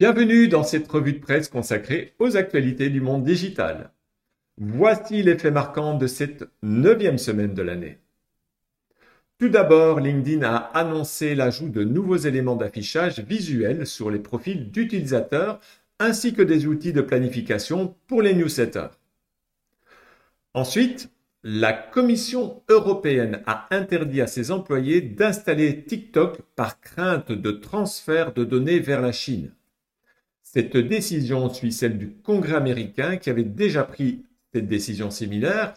Bienvenue dans cette revue de presse consacrée aux actualités du monde digital. Voici les faits marquants de cette neuvième semaine de l'année. Tout d'abord, LinkedIn a annoncé l'ajout de nouveaux éléments d'affichage visuel sur les profils d'utilisateurs ainsi que des outils de planification pour les newsletters. Ensuite, la Commission européenne a interdit à ses employés d'installer TikTok par crainte de transfert de données vers la Chine. Cette décision suit celle du Congrès américain qui avait déjà pris cette décision similaire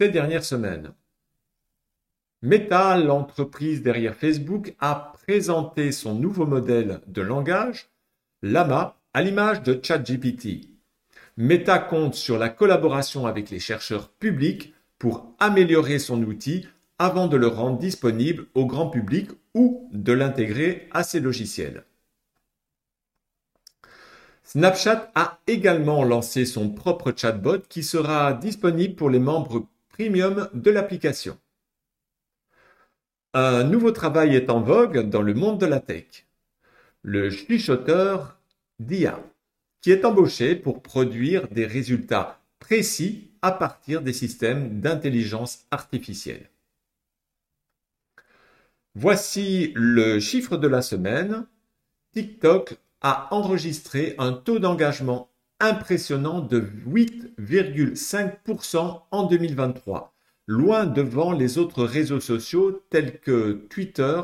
ces dernières semaines. Meta, l'entreprise derrière Facebook, a présenté son nouveau modèle de langage, Lama, à l'image de ChatGPT. Meta compte sur la collaboration avec les chercheurs publics pour améliorer son outil avant de le rendre disponible au grand public ou de l'intégrer à ses logiciels. Snapchat a également lancé son propre chatbot qui sera disponible pour les membres premium de l'application. Un nouveau travail est en vogue dans le monde de la tech. Le chuchoteur d'IA, qui est embauché pour produire des résultats précis à partir des systèmes d'intelligence artificielle. Voici le chiffre de la semaine. TikTok a enregistré un taux d'engagement impressionnant de 8,5% en 2023, loin devant les autres réseaux sociaux tels que Twitter,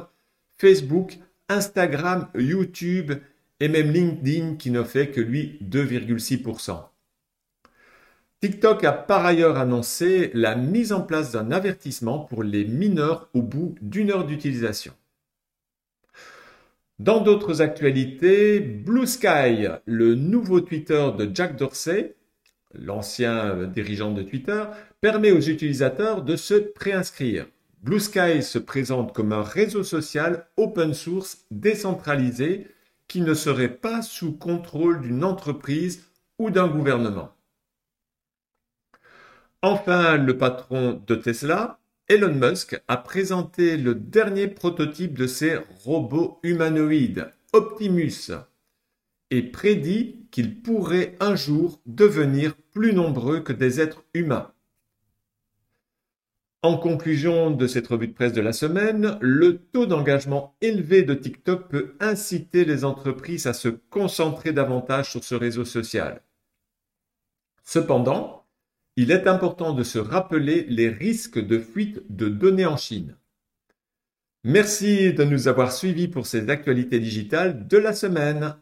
Facebook, Instagram, YouTube et même LinkedIn qui ne fait que lui 2,6%. TikTok a par ailleurs annoncé la mise en place d'un avertissement pour les mineurs au bout d'une heure d'utilisation. Dans d'autres actualités, Blue Sky, le nouveau Twitter de Jack Dorsey, l'ancien dirigeant de Twitter, permet aux utilisateurs de se préinscrire. Blue Sky se présente comme un réseau social open source décentralisé qui ne serait pas sous contrôle d'une entreprise ou d'un gouvernement. Enfin, le patron de Tesla, Elon Musk, a présenté le dernier prototype de ses robots humanoïdes, Optimus, et prédit qu'ils pourraient un jour devenir plus nombreux que des êtres humains. En conclusion de cette revue de presse de la semaine, le taux d'engagement élevé de TikTok peut inciter les entreprises à se concentrer davantage sur ce réseau social. Cependant, il est important de se rappeler les risques de fuite de données en Chine. Merci de nous avoir suivis pour ces actualités digitales de la semaine.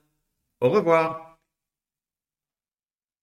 Au revoir.